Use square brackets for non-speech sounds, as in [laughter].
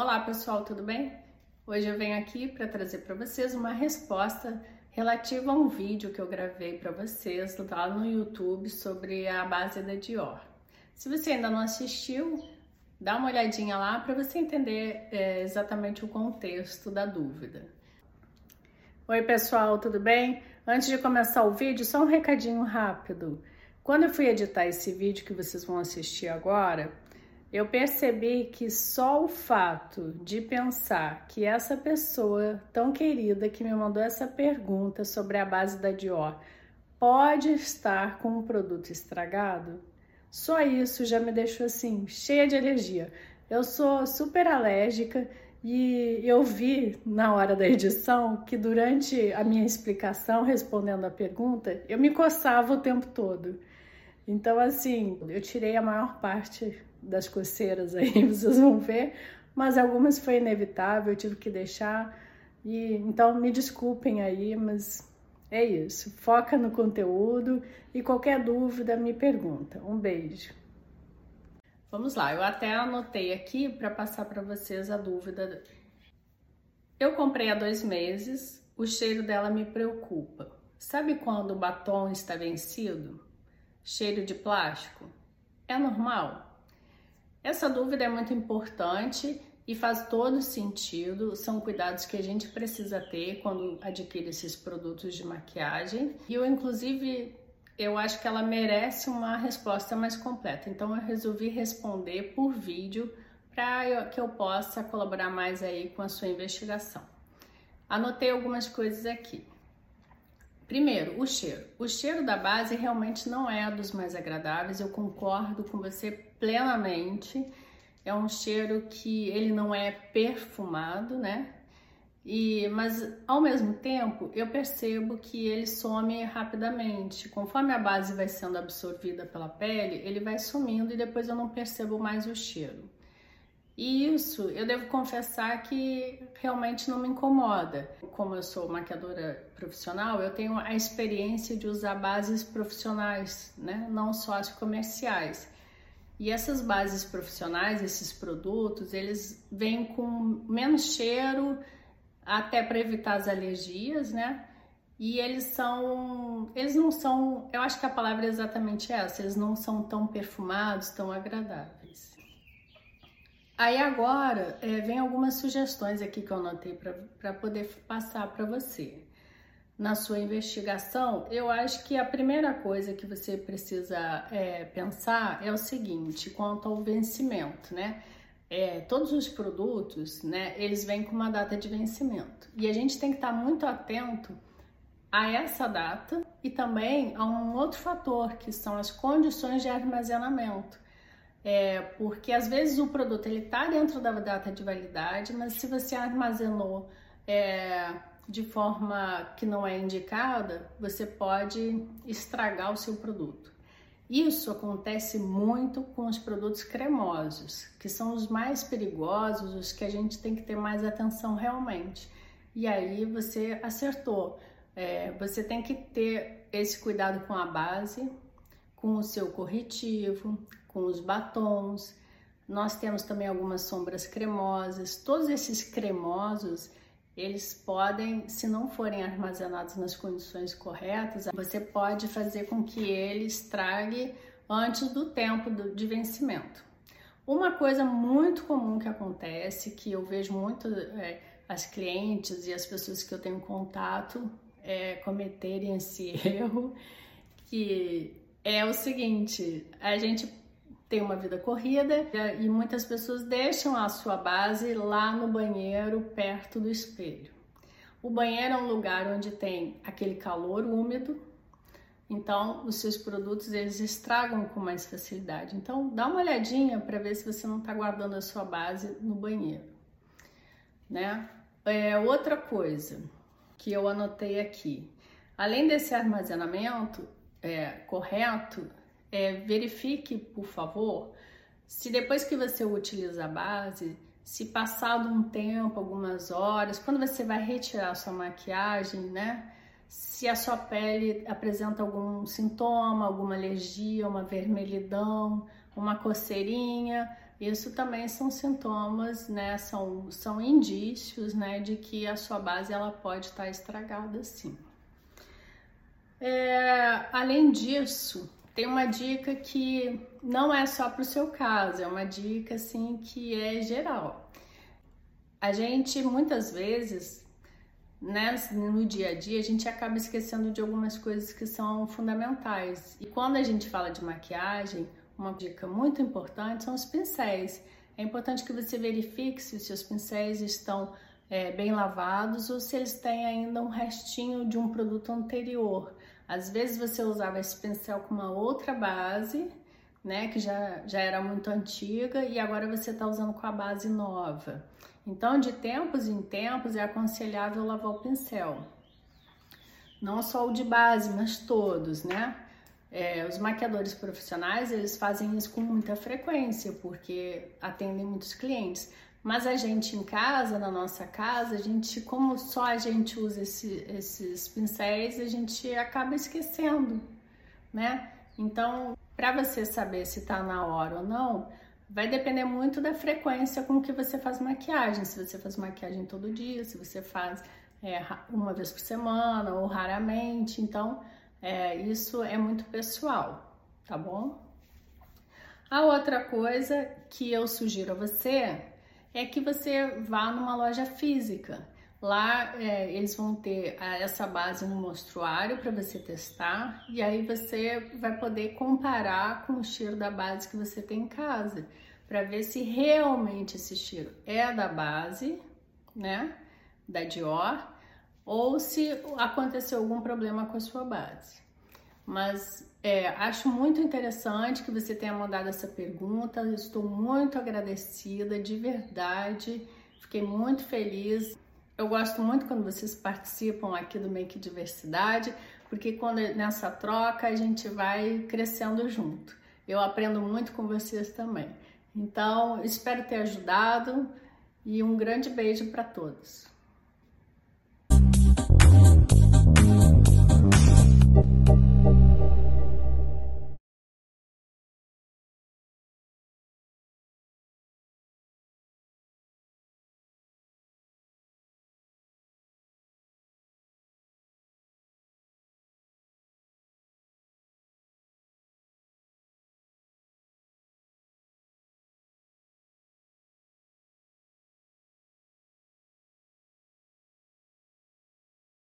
Olá pessoal, tudo bem? Hoje eu venho aqui para trazer para vocês uma resposta relativa a um vídeo que eu gravei para vocês lá no YouTube sobre a base da Dior. Se você ainda não assistiu, dá uma olhadinha lá para você entender é, exatamente o contexto da dúvida. Oi pessoal, tudo bem? Antes de começar o vídeo, só um recadinho rápido. Quando eu fui editar esse vídeo que vocês vão assistir agora, eu percebi que só o fato de pensar que essa pessoa tão querida que me mandou essa pergunta sobre a base da Dior pode estar com um produto estragado, só isso já me deixou assim, cheia de alergia. Eu sou super alérgica e eu vi na hora da edição que durante a minha explicação, respondendo a pergunta, eu me coçava o tempo todo. Então, assim, eu tirei a maior parte das coceiras aí, [laughs] vocês vão ver, mas algumas foi inevitável, eu tive que deixar. E então me desculpem aí, mas é isso. Foca no conteúdo e qualquer dúvida me pergunta. Um beijo. Vamos lá, eu até anotei aqui para passar para vocês a dúvida. Eu comprei há dois meses, o cheiro dela me preocupa. Sabe quando o batom está vencido? cheiro de plástico? É normal? Essa dúvida é muito importante e faz todo sentido. São cuidados que a gente precisa ter quando adquire esses produtos de maquiagem. E eu, inclusive, eu acho que ela merece uma resposta mais completa. Então, eu resolvi responder por vídeo para que eu possa colaborar mais aí com a sua investigação. Anotei algumas coisas aqui. Primeiro, o cheiro. O cheiro da base realmente não é dos mais agradáveis, eu concordo com você plenamente. É um cheiro que ele não é perfumado, né? E, mas ao mesmo tempo eu percebo que ele some rapidamente. Conforme a base vai sendo absorvida pela pele, ele vai sumindo e depois eu não percebo mais o cheiro. E isso eu devo confessar que realmente não me incomoda. Como eu sou maquiadora profissional, eu tenho a experiência de usar bases profissionais, né? não só as comerciais. E essas bases profissionais, esses produtos, eles vêm com menos cheiro, até para evitar as alergias, né? E eles são, eles não são, eu acho que a palavra é exatamente essa, eles não são tão perfumados, tão agradáveis. Aí agora é, vem algumas sugestões aqui que eu anotei para poder passar para você. Na sua investigação, eu acho que a primeira coisa que você precisa é, pensar é o seguinte, quanto ao vencimento, né? É, todos os produtos, né, eles vêm com uma data de vencimento. E a gente tem que estar muito atento a essa data e também a um outro fator, que são as condições de armazenamento. É, porque às vezes o produto ele está dentro da data de validade, mas se você armazenou é, de forma que não é indicada, você pode estragar o seu produto. Isso acontece muito com os produtos cremosos, que são os mais perigosos, os que a gente tem que ter mais atenção realmente. E aí você acertou. É, você tem que ter esse cuidado com a base, com o seu corretivo, com os batons. Nós temos também algumas sombras cremosas. Todos esses cremosos, eles podem, se não forem armazenados nas condições corretas, você pode fazer com que ele estrague antes do tempo de vencimento. Uma coisa muito comum que acontece, que eu vejo muito é, as clientes e as pessoas que eu tenho contato é, cometerem esse [laughs] erro, que é o seguinte: a gente tem uma vida corrida e muitas pessoas deixam a sua base lá no banheiro, perto do espelho. O banheiro é um lugar onde tem aquele calor úmido, então os seus produtos eles estragam com mais facilidade. Então dá uma olhadinha para ver se você não está guardando a sua base no banheiro, né? É, outra coisa que eu anotei aqui, além desse armazenamento é, correto, é, verifique, por favor, se depois que você utiliza a base, se passado um tempo, algumas horas, quando você vai retirar a sua maquiagem, né? Se a sua pele apresenta algum sintoma, alguma alergia, uma vermelhidão, uma coceirinha, isso também são sintomas, né? São, são indícios, né, de que a sua base ela pode estar estragada, sim. É, além disso, tem uma dica que não é só para o seu caso, é uma dica assim que é geral. A gente muitas vezes, né, no dia a dia, a gente acaba esquecendo de algumas coisas que são fundamentais. E quando a gente fala de maquiagem, uma dica muito importante são os pincéis. É importante que você verifique se os seus pincéis estão é, bem lavados ou se eles têm ainda um restinho de um produto anterior. Às vezes você usava esse pincel com uma outra base, né, que já, já era muito antiga e agora você está usando com a base nova. Então, de tempos em tempos, é aconselhável lavar o pincel. Não só o de base, mas todos, né? É, os maquiadores profissionais eles fazem isso com muita frequência porque atendem muitos clientes. Mas a gente em casa, na nossa casa, a gente, como só a gente usa esse, esses pincéis, a gente acaba esquecendo, né? Então, para você saber se tá na hora ou não, vai depender muito da frequência com que você faz maquiagem. Se você faz maquiagem todo dia, se você faz é, uma vez por semana ou raramente. Então, é, isso é muito pessoal, tá bom? A outra coisa que eu sugiro a você é que você vá numa loja física. Lá é, eles vão ter essa base no mostruário para você testar e aí você vai poder comparar com o cheiro da base que você tem em casa para ver se realmente esse cheiro é da base, né, da Dior, ou se aconteceu algum problema com a sua base. Mas é, acho muito interessante que você tenha mandado essa pergunta. estou muito agradecida, de verdade. Fiquei muito feliz. Eu gosto muito quando vocês participam aqui do Make Diversidade, porque quando nessa troca a gente vai crescendo junto. Eu aprendo muito com vocês também. Então, espero ter ajudado e um grande beijo para todos.